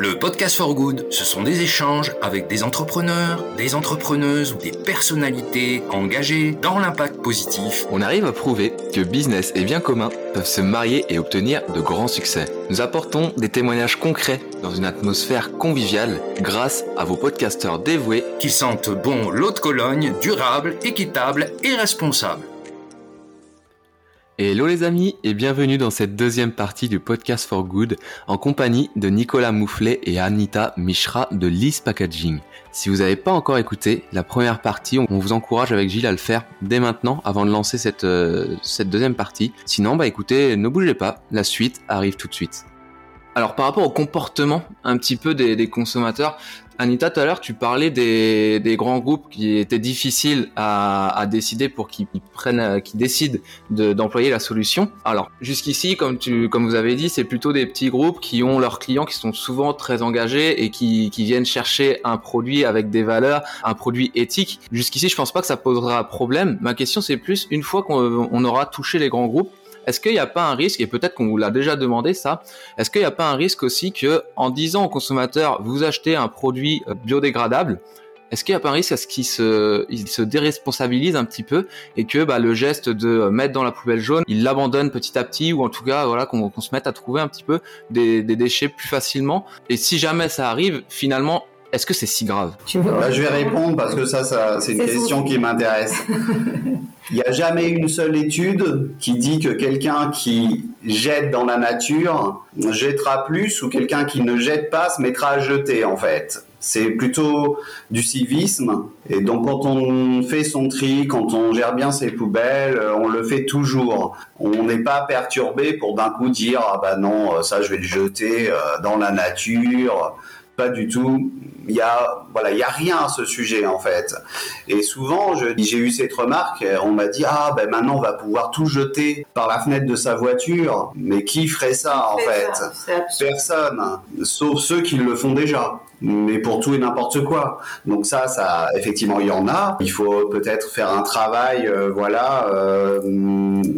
Le podcast for good, ce sont des échanges avec des entrepreneurs, des entrepreneuses ou des personnalités engagées dans l'impact positif. On arrive à prouver que business et bien commun peuvent se marier et obtenir de grands succès. Nous apportons des témoignages concrets dans une atmosphère conviviale grâce à vos podcasteurs dévoués qui sentent bon l'eau de Cologne, durable, équitable et responsable. Hello les amis et bienvenue dans cette deuxième partie du podcast for good en compagnie de Nicolas Moufflet et Anita Mishra de Lise Packaging. Si vous n'avez pas encore écouté la première partie, on vous encourage avec Gilles à le faire dès maintenant avant de lancer cette, euh, cette deuxième partie. Sinon, bah écoutez, ne bougez pas, la suite arrive tout de suite. Alors par rapport au comportement un petit peu des consommateurs, Anita, tout à l'heure, tu parlais des, des, grands groupes qui étaient difficiles à, à décider pour qu'ils prennent, qu'ils décident d'employer la solution. Alors, jusqu'ici, comme tu, comme vous avez dit, c'est plutôt des petits groupes qui ont leurs clients qui sont souvent très engagés et qui, qui viennent chercher un produit avec des valeurs, un produit éthique. Jusqu'ici, je pense pas que ça posera problème. Ma question, c'est plus une fois qu'on aura touché les grands groupes, est-ce qu'il n'y a pas un risque, et peut-être qu'on vous l'a déjà demandé ça, est-ce qu'il n'y a pas un risque aussi que en disant aux consommateurs, vous achetez un produit euh, biodégradable, est-ce qu'il n'y a pas un risque à ce qu'il se, il se déresponsabilise un petit peu et que bah, le geste de mettre dans la poubelle jaune, il l'abandonne petit à petit ou en tout cas voilà qu'on se mette à trouver un petit peu des déchets plus facilement. Et si jamais ça arrive, finalement, est-ce que c'est si grave? Bah, Je vais répondre? parce que ça, ça c'est une question qui m'intéresse. Il n'y a jamais une seule étude qui dit que quelqu'un qui jette dans la nature jettera plus ou quelqu'un qui ne jette pas se mettra à jeter en fait. C'est plutôt du civisme. Et donc quand on fait son tri, quand on gère bien ses poubelles, on le fait toujours. On n'est pas perturbé pour d'un coup dire ah bah non ça je vais le jeter euh, dans la nature pas du tout. Il y a voilà, il y a rien à ce sujet en fait. Et souvent, j'ai eu cette remarque. On m'a dit ah ben maintenant on va pouvoir tout jeter par la fenêtre de sa voiture. Mais qui ferait ça en fait Personne, sauf ceux qui le font déjà mais pour tout et n'importe quoi. Donc ça, ça, effectivement, il y en a. Il faut peut-être faire un travail, euh, voilà. Euh,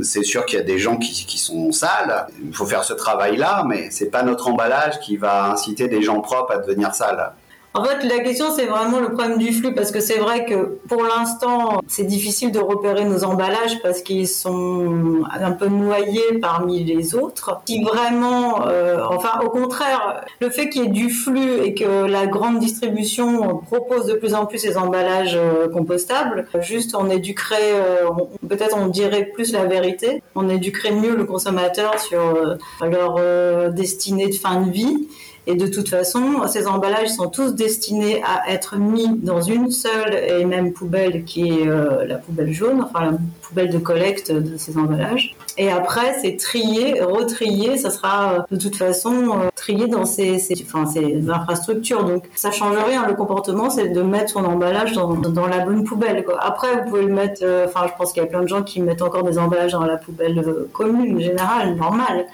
c'est sûr qu'il y a des gens qui, qui, sont sales. Il faut faire ce travail-là, mais c'est pas notre emballage qui va inciter des gens propres à devenir sales. En fait, la question, c'est vraiment le problème du flux, parce que c'est vrai que pour l'instant, c'est difficile de repérer nos emballages parce qu'ils sont un peu noyés parmi les autres. Si vraiment, euh, enfin, au contraire, le fait qu'il y ait du flux et que la grande distribution propose de plus en plus ces emballages euh, compostables, juste on éduquerait, euh, peut-être on dirait plus la vérité, on éduquerait mieux le consommateur sur euh, leur euh, destinée de fin de vie et de toute façon, ces emballages sont tous destinés à être mis dans une seule et même poubelle qui est euh, la poubelle jaune, enfin la poubelle de collecte de ces emballages. Et après, c'est trié, retrié, ça sera euh, de toute façon euh, trié dans ces, enfin, ces infrastructures. Donc ça change rien. Le comportement, c'est de mettre son emballage dans, la bonne poubelle. Après, vous pouvez le mettre. Enfin, je pense qu'il y a plein de gens qui mettent encore des emballages dans la poubelle commune, générale, normale.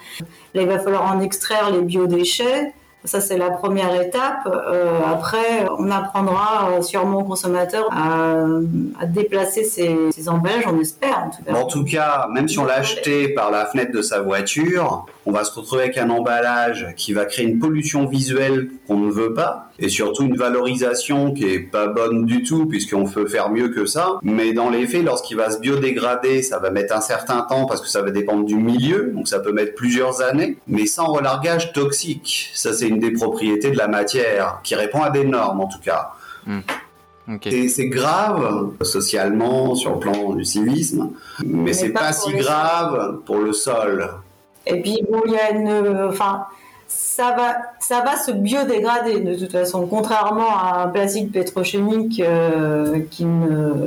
Là, il va falloir en extraire les biodéchets. Ça, c'est la première étape. Euh, après, on apprendra euh, sûrement aux consommateurs à, déplacer ces, ces, emballages, on espère en tout cas. En tout cas, même si on l'a acheté par la fenêtre de sa voiture, on va se retrouver avec un emballage qui va créer une pollution visuelle qu'on ne veut pas et surtout une valorisation qui est pas bonne du tout puisqu'on peut faire mieux que ça. Mais dans les faits, lorsqu'il va se biodégrader, ça va mettre un certain temps parce que ça va dépendre du milieu, donc ça peut mettre plusieurs années, mais sans relargage toxique. Ça, c'est une des propriétés de la matière qui répond à des normes en tout cas. Mmh. Okay. C'est grave socialement sur le plan du civisme, mais, mais c'est pas, pas si grave pour le sol. Et puis bon, il y a une, enfin, ça va, ça va se biodégrader de toute façon, contrairement à un plastique pétrochimique euh, qui,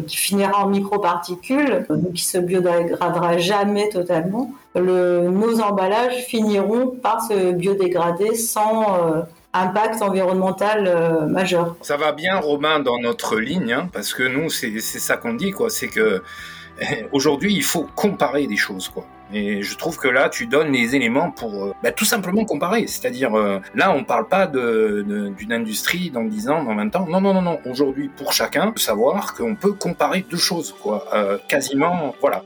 finira en microparticules, donc qui se biodégradera jamais totalement. Le, nos emballages finiront par se biodégrader sans euh, impact environnemental euh, majeur. Ça va bien, Romain, dans notre ligne, hein, parce que nous, c'est ça qu'on dit, quoi. C'est que aujourd'hui, il faut comparer des choses, quoi. Et je trouve que là, tu donnes les éléments pour euh, bah, tout simplement comparer. C'est-à-dire, euh, là, on parle pas d'une de, industrie dans 10 ans, dans 20 ans. Non, non, non, non. Aujourd'hui, pour chacun, savoir qu'on peut comparer deux choses, quoi. Euh, quasiment, voilà.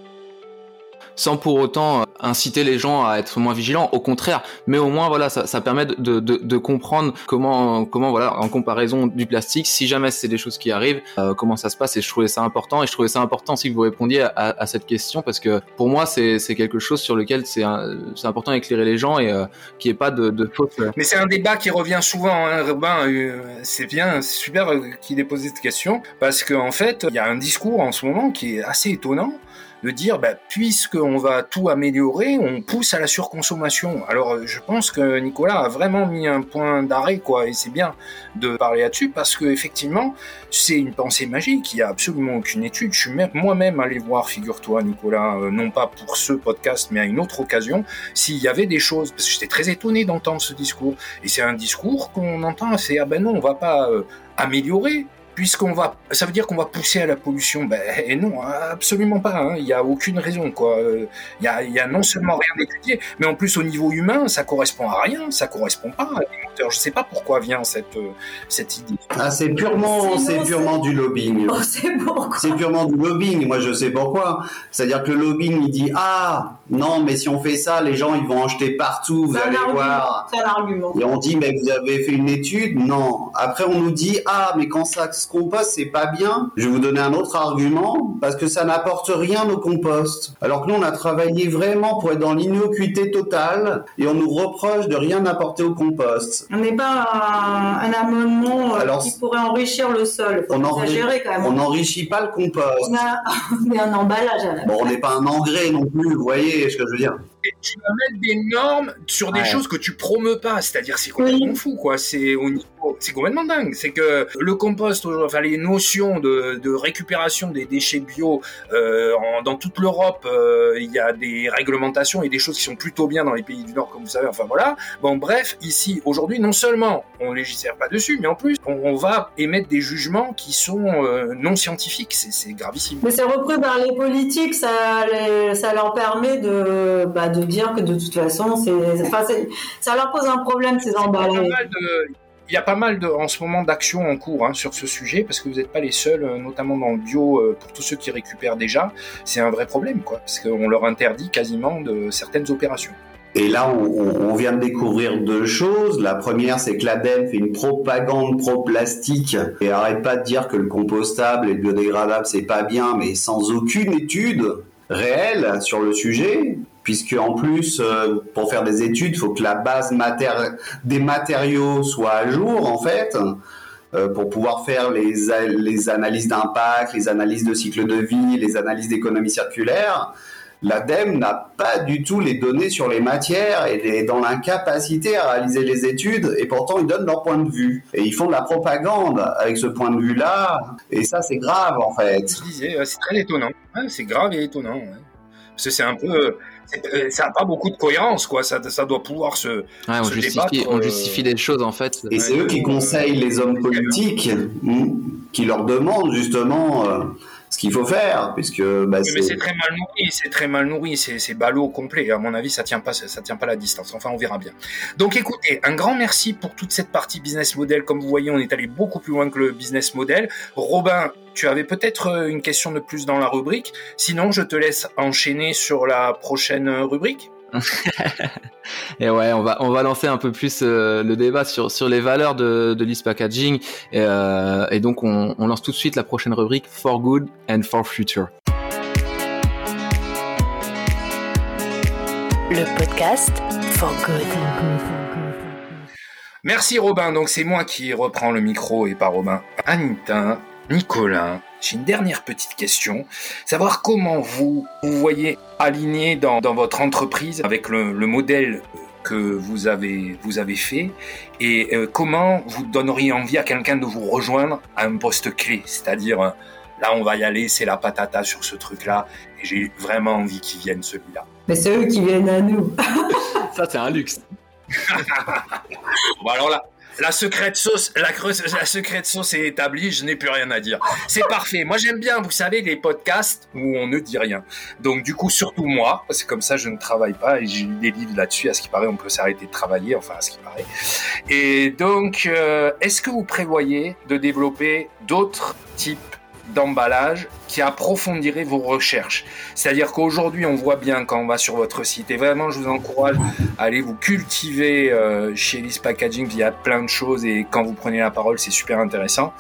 Sans pour autant inciter les gens à être moins vigilants. Au contraire, mais au moins voilà, ça, permet de, comprendre comment comment voilà en comparaison du plastique, si jamais c'est des choses qui arrivent, euh, comment ça se passe. Et je trouvais ça important et je trouvais ça important que vous répondiez à, cette question parce que pour moi c'est quelque chose sur lequel c'est important d'éclairer les gens et euh, qu'il n'y ait pas de, de faute. Mais c'est un débat qui revient souvent, hein, Robin. Euh, c'est bien, c'est super qu'il ait posé cette question parce qu'en en fait il y a un discours en ce moment qui est assez étonnant de dire, bah, puisqu'on va tout améliorer, on pousse à la surconsommation. Alors, euh, je pense que Nicolas a vraiment mis un point d'arrêt, quoi, et c'est bien de parler là-dessus parce que effectivement, c'est une pensée magique. Il n'y a absolument aucune étude. Je suis moi-même allé voir, figure-toi, Nicolas, euh, non pas pour ce podcast, mais à une autre occasion, s'il y avait des choses, parce que j'étais très étonné d'entendre ce discours. Et c'est un discours qu'on entend, c'est ah ben non, on va pas euh, améliorer, puisqu'on va, ça veut dire qu'on va pousser à la pollution. Ben et non, absolument pas. Hein. Il n'y a aucune raison, quoi. Il y a, y a, non seulement rien d'étudié, mais en plus au niveau humain, ça correspond à rien. Ça correspond pas à des moteurs. Je sais pas pourquoi vient cette cette idée. Ah, c'est purement, c'est purement du lobbying. Oh, c'est purement du lobbying. Moi, je sais pourquoi. C'est-à-dire que le lobbying, il dit ah non, mais si on fait ça, les gens ils vont en jeter partout. Vous allez voir. C'est un argument. Et on dit mais vous avez fait une étude? Non. Après, on nous dit ah mais quand ça ce compost, c'est pas bien. Je vais vous donner un autre argument, parce que ça n'apporte rien au compost. Alors que nous, on a travaillé vraiment pour être dans l'innocuité totale, et on nous reproche de rien apporter au compost. On n'est pas un, amendement euh, qui pourrait enrichir le sol. on n'enrichit pas le compost. On, a, un emballage à la Bon, on n'est pas un engrais non plus, vous voyez ce que je veux dire tu vas mettre des normes sur des choses que tu promeus pas. C'est-à-dire, c'est complètement fou, quoi. C'est au niveau, c'est complètement dingue. C'est que le compost, enfin, les notions de, de récupération des déchets bio, euh, dans toute l'Europe, euh, il y a des réglementations et des choses qui sont plutôt bien dans les pays du Nord, comme vous savez. Enfin, voilà. Bon, bref, ici, aujourd'hui, non seulement on légifère pas dessus, mais en plus, on, va émettre des jugements qui sont euh, non scientifiques. C'est gravissime. Mais c'est repris par les politiques, ça, ça leur permet de, bah, de dire que de toute façon, c'est, ça leur pose un problème ces emballages. Il y a pas mal de, en ce moment d'actions en cours hein, sur ce sujet parce que vous n'êtes pas les seuls, euh, notamment dans le bio, euh, pour tous ceux qui récupèrent déjà, c'est un vrai problème, quoi, parce qu'on leur interdit quasiment de certaines opérations. Et là, on, on, vient de découvrir deux choses. La première, c'est que l'ADEME fait une propagande pro-plastique et arrête pas de dire que le compostable et le biodégradable, c'est pas bien, mais sans aucune étude réelle sur le sujet puisque en plus, euh, pour faire des études, il faut que la base des matériaux soit à jour, en fait, euh, pour pouvoir faire les, analyses d'impact, les analyses de cycle de vie, les analyses d'économie circulaire. L'ADEME n'a pas du tout les données sur les matières et est dans l'incapacité à réaliser les études et pourtant ils donnent leur point de vue. Et ils font de la propagande avec ce point de vue-là et ça c'est grave en fait. C'est très étonnant. c'est grave et étonnant. Parce que c'est un peu euh, ça n'a pas beaucoup de cohérence, quoi. Ça, ça doit pouvoir se, on, justifie, on euh, justifie des choses, en fait. Et c'est eux qui conseillent les hommes politiques, hmm, qui leur demandent justement euh, qu'il faut faire, puisque. Bah, mais c'est très mal nourri, c'est très mal nourri, c'est ballot complet. À mon avis, ça tient pas, ça tient pas la distance. Enfin, on verra bien. Donc, écoutez, un grand merci pour toute cette partie business model. Comme vous voyez, on est allé beaucoup plus loin que le business model. Robin, tu avais peut-être euh, une question de plus dans la rubrique. Sinon, je te laisse enchaîner sur la prochaine rubrique. et ouais, on va on va lancer un peu plus euh, le débat sur sur les valeurs de de packaging et, euh, et donc on, on, lance tout de suite la prochaine rubrique for good and for future. Le podcast for good. Merci Robin. Donc c'est moi qui reprends le micro et pas Robin. Anita, Nicolas, j'ai une dernière petite question. Savoir comment vous vous voyez aligné dans, votre entreprise avec le, modèle que vous avez, vous avez fait et euh, comment vous donneriez envie à quelqu'un de vous rejoindre à un poste clé, c'est-à-dire euh, là on va y aller, c'est la patata sur ce truc-là et j'ai vraiment envie qu'ils viennent celui-là. Mais c'est eux qui viennent à nous. Ça c'est un luxe. bon alors là, la secrète sauce, la, secrète sauce est établie, je n'ai plus rien à dire. C'est parfait. Moi, j'aime bien, vous savez, les podcasts où on ne dit rien. Donc, du coup, surtout moi, c'est comme ça, je ne travaille pas et j'ai des livres là-dessus. À ce qui paraît, on peut s'arrêter de travailler, enfin, à ce qui paraît. Et donc, euh, est-ce que vous prévoyez de développer d'autres types d'emballage qui approfondirait vos recherches. C'est-à-dire qu'aujourd'hui, on voit bien quand on va sur votre site, et vraiment, je vous encourage à aller vous cultiver euh, chez List Packaging, il y a plein de choses, et quand vous prenez la parole, c'est super intéressant.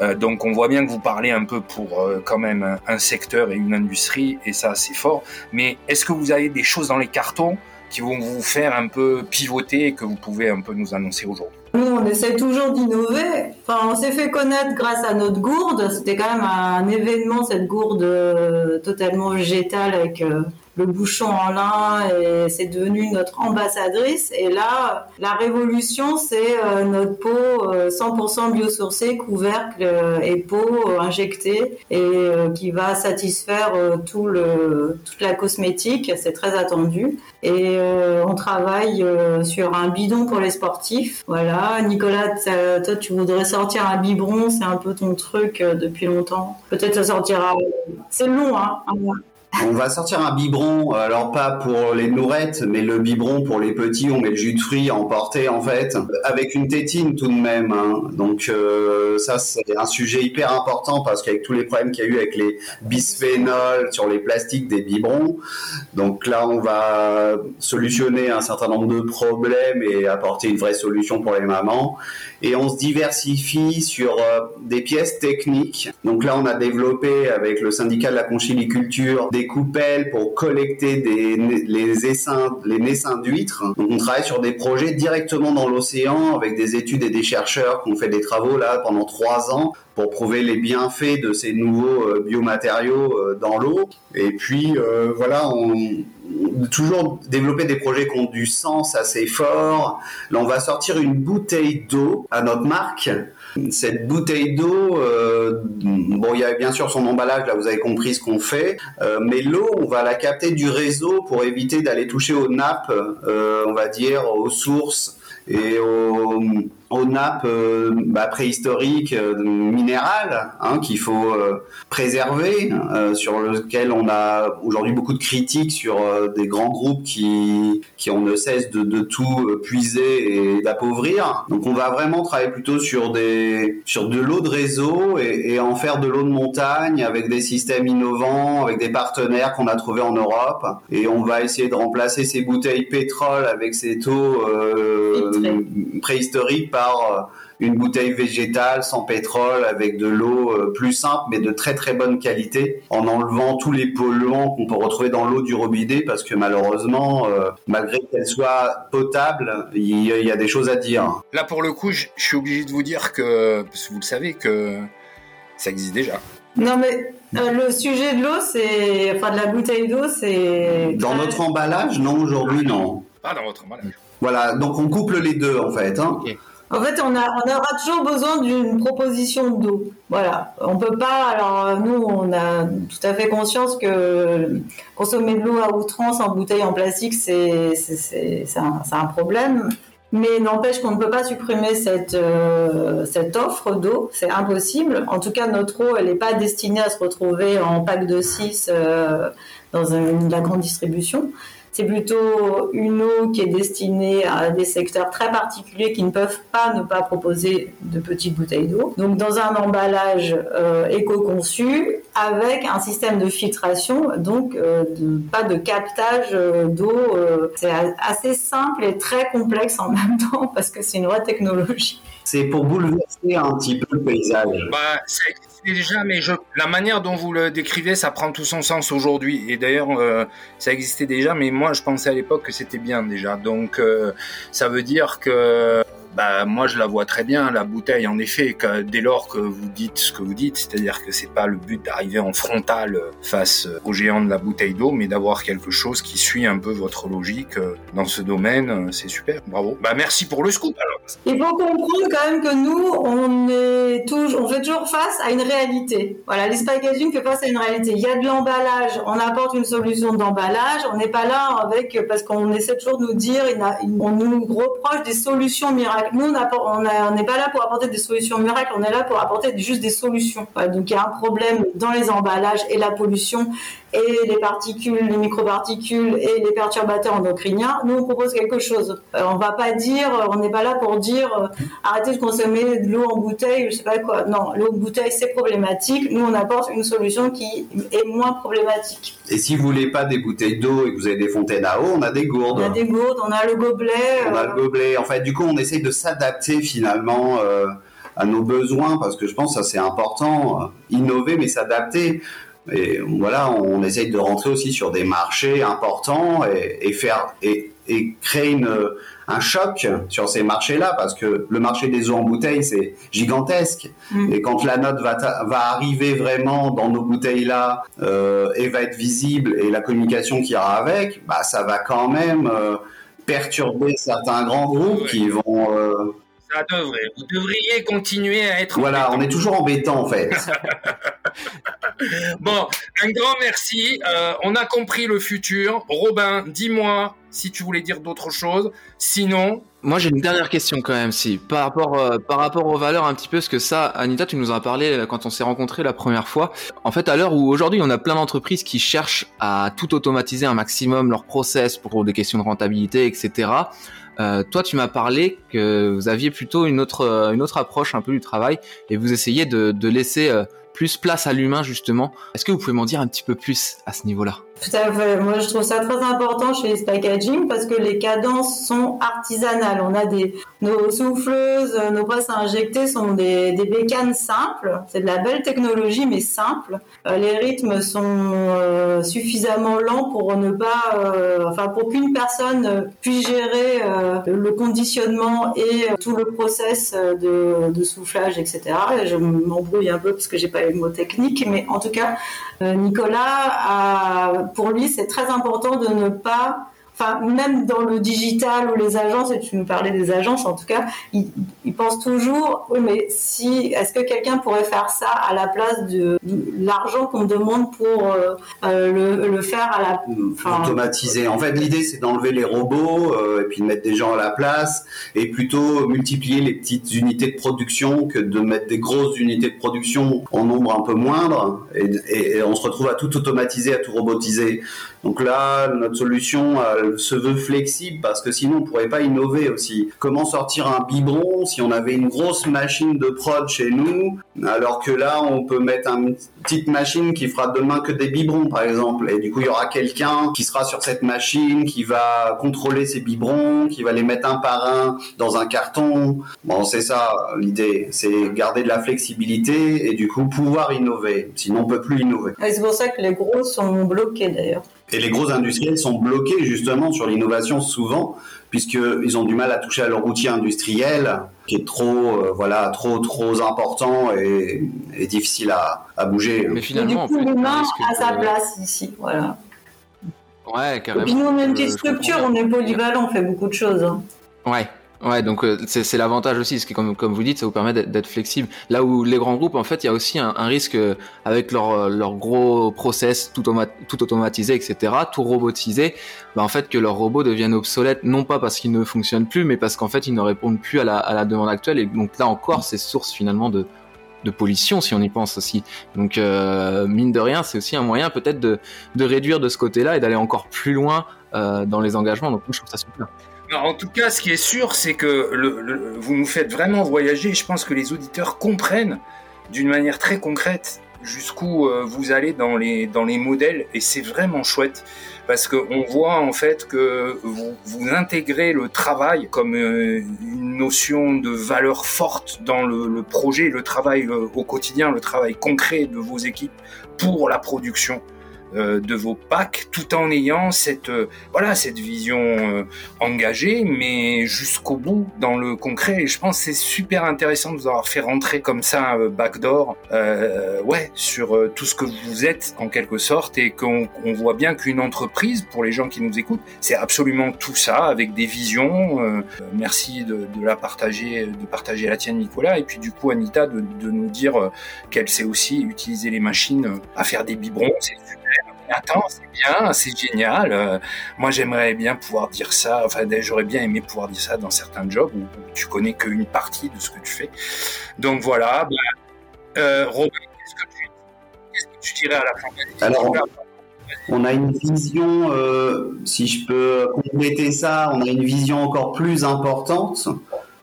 Euh, donc, on voit bien que vous parlez un peu pour euh, quand même un, un secteur et une industrie, et ça, c'est fort. Mais est-ce que vous avez des choses dans les cartons qui vont vous faire un peu pivoter et que vous pouvez un peu nous annoncer aujourd'hui? Nous, on essaie toujours d'innover. Enfin, on s'est fait connaître grâce à notre gourde. C'était quand même un événement, cette gourde euh, totalement végétale le bouchon en lin et c'est devenu notre ambassadrice. Et là, la révolution, c'est euh, notre peau 100% biosourcée, couvercle et peau injectée et qui va satisfaire tout le, toute la cosmétique. C'est très attendu. Et on travaille sur un bidon pour les sportifs. Voilà Nicolas, toi tu voudrais sortir un biberon, c'est un peu ton truc euh, depuis longtemps. Peut-être ça sortira. C'est long, hein. On va sortir un biberon, alors pas pour les nourettes, mais le biberon pour les petits, on met le jus de fruits à emporter en fait, avec une tétine tout de même. Hein. Donc euh, ça c'est un sujet hyper important parce qu'avec tous les problèmes qu'il y a eu avec les bisphénols sur les plastiques des biberons, donc là on va solutionner un certain nombre de problèmes et apporter une vraie solution pour les mamans. Et on se diversifie sur euh, des pièces techniques. Donc là on a développé avec le syndicat de la conchiliculture des coupelles pour collecter des, les essaims, les naissins d'huîtres. Donc on travaille sur des projets directement dans l'océan avec des études et des chercheurs qui ont fait des travaux là pendant trois ans pour prouver les bienfaits de ces nouveaux euh, biomatériaux euh, dans l'eau. Et puis euh, voilà, on, toujours développer des projets qui ont du sens assez fort. Là, on va sortir une bouteille d'eau à notre marque cette bouteille d'eau, euh, bon, il y a bien sûr son emballage, là vous avez compris ce qu'on fait, euh, mais l'eau, on va la capter du réseau pour éviter d'aller toucher aux nappes, euh, on va dire, aux sources et aux, aux nappes euh, bah, préhistoriques euh, minérales hein, qu'il faut euh, préserver, sur lequel on a aujourd'hui beaucoup de critiques sur des grands groupes qui, qui on ne cesse de, de tout puiser et d'appauvrir. Donc on va vraiment travailler plutôt sur des sur de l'eau de réseau et, et, en faire de l'eau de montagne avec des systèmes innovants, avec des partenaires qu'on a trouvés en Europe. Et on va essayer de remplacer ces bouteilles pétrole avec cette eau préhistorique euh, une bouteille végétale sans pétrole avec de l'eau euh, plus simple mais de très très bonne qualité en enlevant tous les polluants qu'on peut retrouver dans l'eau du robinet parce que malheureusement euh, malgré qu'elle soit potable il y, a des choses à dire. Là pour le coup je, suis obligé de vous dire que parce que vous le savez que ça existe déjà. Non mais le sujet de l'eau c'est enfin de la bouteille d'eau c'est dans notre emballage non aujourd'hui non. Pas dans votre emballage. Voilà donc on couple les deux en fait. Hein. En fait, on, aura toujours besoin d'une proposition d'eau. Voilà. On peut pas. Alors nous, on a tout à fait conscience que consommer de l'eau à outrance en bouteille en plastique, c'est un, un, problème. Mais n'empêche qu'on ne peut pas supprimer cette, euh, cette offre d'eau, c'est impossible. En tout cas, notre eau, elle n'est pas destinée à se retrouver en pack de 6 euh, dans la grande distribution. C'est plutôt une eau qui est destinée à des secteurs très particuliers qui ne peuvent pas ne pas proposer de petites bouteilles d'eau. Donc dans un emballage euh, éco-conçu avec un système de filtration, donc euh, pas de captage euh, d'eau. c'est assez simple et très complexe en même temps parce que c'est une vraie technologie. C'est pour bouleverser un petit peu le paysage. Bah, déjà, mais je, la manière dont vous le décrivez, ça prend tout son sens aujourd'hui. Et d'ailleurs, euh, ça existait déjà, mais moi, je pensais à l'époque que c'était bien déjà. Donc, euh, ça veut dire que bah moi je la vois très bien la bouteille en effet dès lors que vous dites ce que vous dites c'est-à-dire que c'est pas le but d'arriver en frontal face au géant de la bouteille d'eau mais d'avoir quelque chose qui suit un peu votre logique dans ce domaine c'est super bravo bah merci pour le scoop alors il faut comprendre quand même que nous on est toujours on fait toujours face à une réalité voilà les fait face à une réalité il y a de l'emballage on apporte une solution d'emballage on n'est pas là avec parce qu'on essaie toujours de nous dire on nous reproche des solutions miracles nous, on n'est pas là pour apporter des solutions miracles, on est là pour apporter juste des solutions. donc il y a un problème dans les emballages et la pollution et les particules, les microparticules et les perturbateurs endocriniens. Nous, on propose quelque chose. Euh, on va pas dire, on n'est pas là pour pour dire euh, arrêtez de consommer de l'eau en bouteille, je sais pas quoi. Non, l'eau en bouteille c'est problématique. Nous on apporte une solution qui est moins problématique. Et si vous voulez pas des bouteilles d'eau et que vous avez des fontaines à eau, on a des gourdes. On a des gourdes, on a le gobelet. On a le gobelet. En fait, du coup, on essaye de s'adapter finalement. Euh, à nos besoins parce que je pense que ça c'est important innover mais s'adapter et voilà, on essaye de rentrer aussi sur des marchés importants et, faire et, créer une, un choc sur ces marchés-là parce que le marché des eaux en bouteille c'est gigantesque mm. et quand la note va, va arriver vraiment dans nos bouteilles-là euh, et va être visible et la communication qui ira avec, bah ça va quand même euh, perturber certains grands groupes qui vont euh, ça devrait. Vous devriez continuer à être. Voilà, on est toujours embêtant en fait. bon, un grand merci. Euh, on a compris le futur. Robin, dis-moi si tu voulais dire d'autres choses. Sinon. Moi, j'ai une dernière question quand même, si par rapport euh, par rapport aux valeurs un petit peu, parce que ça, Anita, tu nous en as parlé euh, quand on s'est rencontrés la première fois. En fait, à l'heure où aujourd'hui, on a plein d'entreprises qui cherchent à tout automatiser un maximum leur process pour des questions de rentabilité, etc. Euh, toi, tu m'as parlé que vous aviez plutôt une autre, une autre approche un peu du travail et vous essayez de, de laisser euh, plus place à l'humain justement. Est-ce que vous pouvez m'en dire un petit peu plus à ce niveau-là? Tout à fait. Moi, je trouve ça très important chez les packaging parce que les cadences sont artisanales. On a des nos souffleuses, nos presses à injecter sont des, des bécanes simples. C'est de la belle technologie, mais simple. Euh, les rythmes sont euh, suffisamment lents pour ne pas, euh, enfin, pour qu'une personne puisse gérer le conditionnement et tout le process de, soufflage, etc. Et je m'embrouille un peu parce que j'ai pas les mots techniques, mais en tout cas, Nicolas a pour lui, c'est très important de ne pas même dans le digital ou les agences, et tu nous parlais des agences en tout cas, ils, pensent toujours, oui mais si, est-ce que quelqu'un pourrait faire ça à la place de, l'argent qu'on demande pour euh, euh, le, faire à la... Automatiser. En fait l'idée c'est d'enlever les robots euh, et puis de mettre des gens à la place et plutôt multiplier les petites unités de production que de mettre des grosses unités de production en nombre un peu moindre et on se retrouve à tout automatiser, à tout robotiser. Donc là, notre solution se veut flexible parce que sinon on pourrait pas innover aussi. Comment sortir un biberon si on avait une grosse machine de prod chez nous, alors que là on peut mettre une petite machine qui fera demain que des biberons par exemple. Et du coup il y aura quelqu'un qui sera sur cette machine, qui va contrôler ces biberons, qui va les mettre un par un dans un carton. Bon c'est ça l'idée, c'est garder de la flexibilité et du coup pouvoir innover. Sinon on peut plus innover. c'est pour ça que les gros sont bloqués d'ailleurs. Et les gros industriels sont bloqués justement sur l'innovation souvent, puisqu'ils ont du mal à toucher à leur outil industriel, qui est trop, euh, voilà, trop, trop important et, difficile à, à, bouger. Mais finalement, du coup, l'humain a sa place ici, voilà. Ouais, carrément. Et puis nous, on a une petite structure, on est polyvalent, on fait beaucoup de choses. Hein. Ouais, Ouais, donc euh, c'est l'avantage aussi, ce qui comme comme vous dites, ça vous permet d'être flexible. Là où les grands groupes, en fait, il y a aussi un, risque euh, avec leur euh, leur gros process tout, tout automatisé, etc., tout robotisé, bah, en fait que leurs robots deviennent obsolètes, non pas parce qu'ils ne fonctionnent plus, mais parce qu'en fait ils ne répondent plus à la, à la demande actuelle. Et donc là encore, c'est source finalement de de pollution si on y pense aussi. Donc mine de rien, c'est aussi un moyen peut-être de, de réduire de ce côté-là et d'aller encore plus loin dans les engagements. Donc je trouve ça super. En tout cas, ce qui est sûr, c'est que vous nous faites vraiment voyager. Je pense que les auditeurs comprennent d'une manière très concrète jusqu'où euh, vous allez dans les, modèles et c'est vraiment chouette parce qu'on voit en fait que vous, intégrez le travail comme euh, une notion de valeur forte dans le, projet, le travail euh, au quotidien, le travail concret de vos équipes pour la production de vos packs, tout en ayant cette euh, voilà cette vision euh, engagée, mais jusqu'au bout dans le concret. Et je pense c'est super intéressant de vous avoir fait rentrer comme ça backdoor, ouais, sur tout ce que vous êtes en quelque sorte, et qu'on voit bien qu'une entreprise, pour les gens qui nous écoutent, c'est absolument tout ça avec des visions. merci de, la partager, de partager la tienne, Nicolas, et puis du coup Anita de, de nous dire qu'elle sait aussi utiliser les machines à faire des biberons. C'est attends, c'est bien, c'est génial. Euh, moi, j'aimerais bien pouvoir dire ça. Enfin, j'aurais bien aimé pouvoir dire ça dans certains jobs où, tu connais qu'une partie de ce que tu fais. Donc voilà. Ben, Robin, qu'est-ce que, tu, dirais à la fin Alors, on a une vision, euh, si je peux compléter ça, on a une vision encore plus importante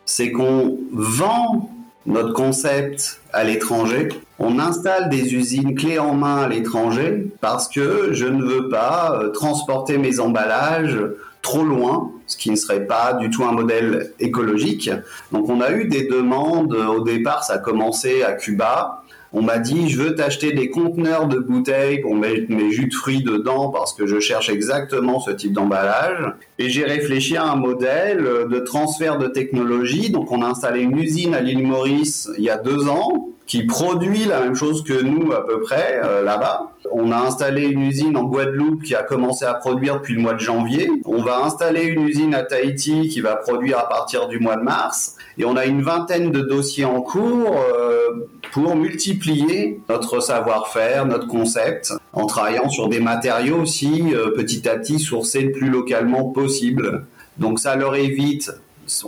c'est qu'on vend notre concept à l'étranger. On installe des usines clés en main à l'étranger parce que je ne veux pas euh, transporter mes emballages trop loin, ce qui ne serait pas du tout un modèle écologique. Donc on a eu des demandes, au départ ça a commencé à Cuba, on m'a dit je veux t'acheter des conteneurs de bouteilles pour mettre mes jus de fruits dedans parce que je cherche exactement ce type d'emballage. Et j'ai réfléchi à un modèle de transfert de technologie. Donc on a installé une usine à l'île Maurice il y a deux ans qui produit la même chose que nous à peu près euh, là-bas. On a installé une usine en Guadeloupe qui a commencé à produire depuis le mois de janvier. On va installer une usine à Tahiti qui va produire à partir du mois de mars. Et on a une vingtaine de dossiers en cours euh, pour multiplier notre savoir-faire, notre concept, en travaillant sur des matériaux aussi euh, petit à petit sourcés le plus localement possible. Donc ça leur évite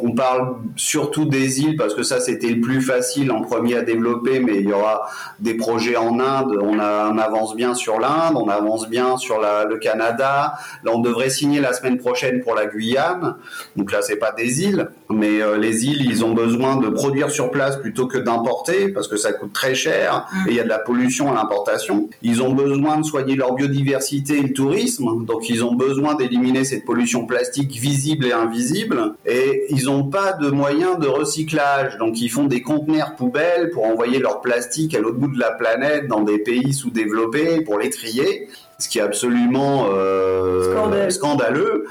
on parle surtout des îles parce que ça c'était le plus facile en premier à développer, mais il y aura des projets en Inde. On, avance bien sur l'Inde, on avance bien sur le Canada. Là, on devrait signer la semaine prochaine pour la Guyane. Donc là, c'est pas des îles, mais euh, les îles, ils ont besoin de produire sur place plutôt que d'importer parce que ça coûte très cher et il y a de la pollution à l'importation. Ils ont besoin de soigner leur biodiversité et le tourisme, donc ils ont besoin d'éliminer cette pollution plastique visible et invisible. Et ils n'ont pas de moyens de recyclage, donc ils font des conteneurs poubelles pour envoyer leur plastique à l'autre bout de la planète dans des pays sous-développés pour les trier, ce qui est absolument euh, scandaleux.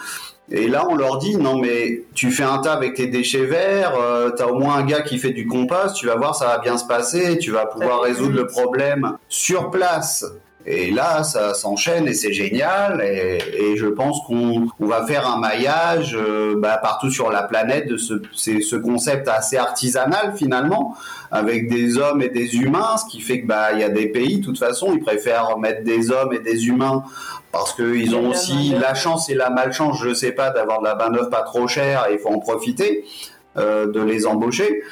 Et là, on leur dit non mais tu fais un tas avec tes déchets verts, euh, tu as au moins un gars qui fait du compost, tu vas voir ça va bien se passer, tu vas pouvoir résoudre le problème sur place. Et là, ça s'enchaîne et c'est génial. Et, je pense qu'on va faire un maillage euh, bah, partout sur la planète de ce, ce concept assez artisanal finalement, avec des hommes et des humains, ce qui fait que bah il y a des pays, de toute façon, ils préfèrent mettre des hommes et des humains parce qu'ils ont aussi la chance et la malchance, je sais pas, d'avoir de la main d'œuvre pas trop chère et il faut en profiter euh, de les embaucher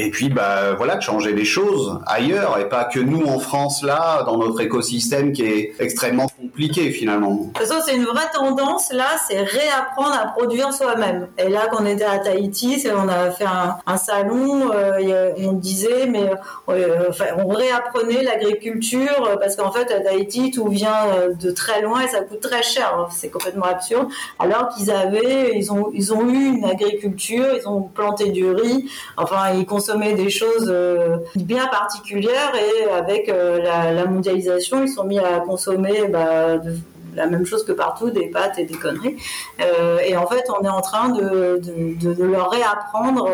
et puis bah voilà de changer les choses ailleurs et pas que nous en France là dans notre écosystème qui est extrêmement compliqué finalement. De toute façon c'est une vraie tendance là c'est réapprendre à produire soi-même. Et là quand on était à Tahiti on a fait un, salon euh, on disait mais euh, on réapprenait l'agriculture parce qu'en fait à Tahiti tout vient euh, de très loin et ça coûte très cher c'est complètement absurde alors qu'ils avaient ils ont ont eu une agriculture ils ont planté du riz enfin ils consommer des choses euh, bien particulières et avec euh, la, mondialisation, ils sont mis à consommer bah, la même chose que partout, des pâtes et des conneries. Euh, et en fait, on est en train de, leur réapprendre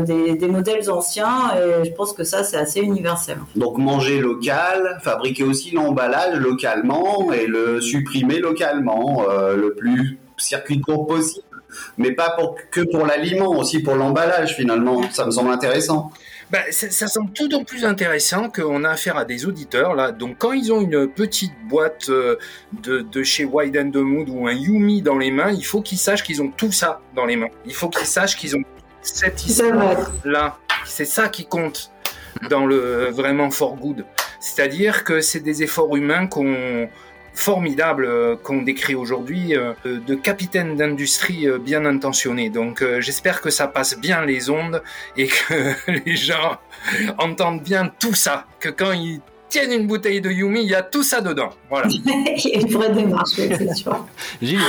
des, des, modèles anciens et je pense que ça, c'est assez universel. Donc manger local, fabriquer aussi l'emballage localement et le supprimer localement, le plus circuit court possible mais pas que pour l'aliment, aussi pour l'emballage finalement. Ça me semble intéressant. Ben, ça, semble tout d'autant plus intéressant qu'on a affaire à des auditeurs là. Donc quand ils ont une petite boîte euh, de, de chez Wide and the Mood ou un Yumi dans les mains, il faut qu'ils sachent qu'ils ont tout ça dans les mains. Il faut qu'ils sachent qu'ils ont cette histoire là. C'est ça qui compte dans le vraiment for good. C'est-à-dire que c'est des efforts humains qu'on formidable euh, qu'on décrit aujourd'hui euh, de capitaine d'industrie euh, bien intentionné. Donc j'espère que ça passe bien les ondes et que les gens entendent bien tout ça, que quand ils tiennent une bouteille de Yumi, il y a tout ça dedans. Voilà. il pourrait démarcher, c'est sûr. Gilles,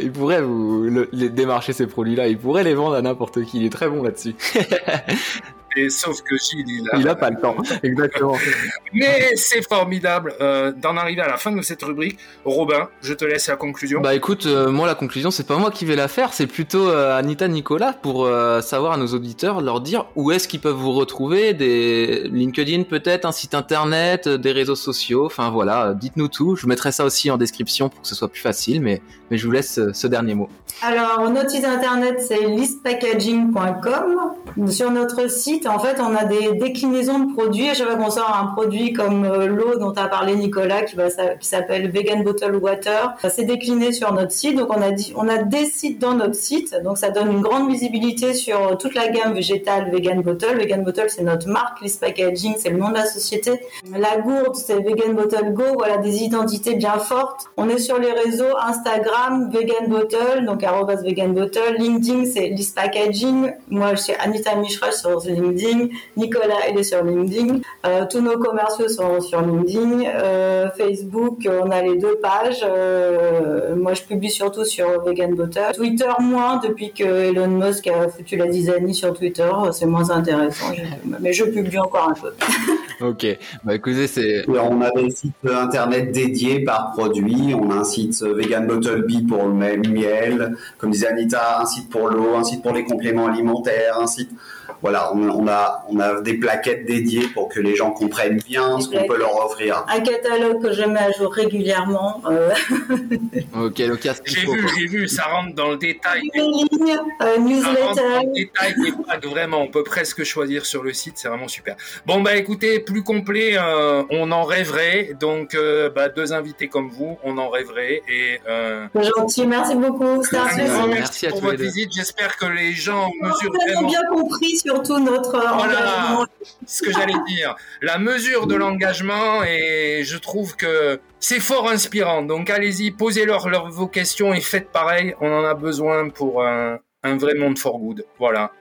il pourrait, vous démarcher ces produits-là, il pourrait les vendre à n'importe qui, il est très bon là-dessus. sauf que Gilles, il a, il a pas le temps. Exactement. Mais c'est formidable euh, d'en arriver à la fin de cette rubrique. Robin, je te laisse la conclusion. Bah écoute, euh, moi la conclusion, c'est pas moi qui vais la faire, c'est plutôt euh, Anita Nicolas pour savoir à nos auditeurs, leur dire où est-ce qu'ils peuvent vous retrouver, des LinkedIn peut-être, un site internet, des réseaux sociaux. Enfin voilà, dites-nous tout. Je mettrai ça aussi en description pour que ce soit plus facile, mais mais je vous laisse ce dernier mot. Alors notre site internet c'est listpackaging.com. Sur notre site en fait, on a des déclinaisons de produits. À chaque fois qu'on sort un produit comme euh, l'eau dont a parlé Nicolas, qui, s'appelle Vegan Bottle Water, c'est décliné sur notre site. Donc, on a, on a des sites dans notre site. Donc, ça donne une grande visibilité sur toute la gamme végétale Vegan Bottle. Vegan Bottle, c'est notre marque. List Packaging, c'est le nom de la société. La gourde, c'est Vegan Bottle Go. Voilà, des identités bien fortes. On est sur les réseaux Instagram, Vegan Bottle, donc arrobas Vegan Bottle. LinkedIn, c'est List Packaging. Moi, je suis Anita Mishra sur LinkedIn. Nicolas, il est sur LinkedIn. Euh, tous nos commerciaux sont sur LinkedIn. Euh, Facebook, on a les deux pages. Euh, moi, je publie surtout sur Vegan Bottle. Twitter, moins depuis que Elon Musk a foutu la dizaine sur Twitter. C'est moins intéressant. Mais je publie encore un peu. ok. Bah, écoutez, c'est... On a des sites internet dédiés par produit. On a un site Vegan Bottle Bee pour le miel. Comme disait Anita, un site pour l'eau, un site pour les compléments alimentaires, un site voilà, on, a, on a des plaquettes dédiées pour que les gens comprennent bien ce qu'on peut leur offrir. Un catalogue que je mets à jour régulièrement. Euh. ok, donc J'ai vu, j'ai vu, ça rentre dans le détail. Des lignes, euh, newsletter. Ça rentre dans le détail des vraiment. On peut presque choisir sur le site, c'est vraiment super. Bon, bah écoutez, plus complet, euh, on en rêverait. Donc, bah, deux invités comme vous, on en rêverait. Et, gentil, merci beaucoup. Un Merci, pour votre visite. J'espère que les gens mesurent vraiment. bien compris surtout notre voilà, ce que j'allais dire. La mesure de l'engagement et je trouve que c'est fort inspirant. Donc allez-y, posez-leur vos questions et faites pareil. On en a besoin pour un, vrai monde for good. Voilà.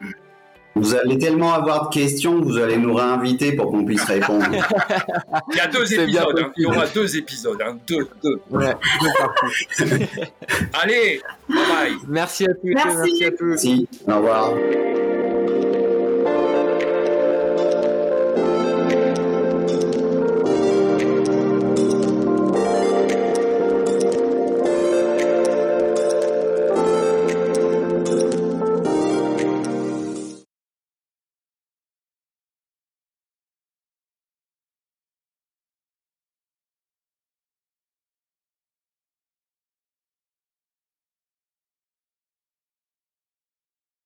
Vous allez tellement avoir de questions que vous allez nous réinviter pour qu'on puisse répondre. Il y a deux épisodes. Hein. Il y aura deux épisodes. Hein. Deux, deux. Ouais, allez, bye bye. Merci à tous. Merci, merci à tous. Merci. Au revoir.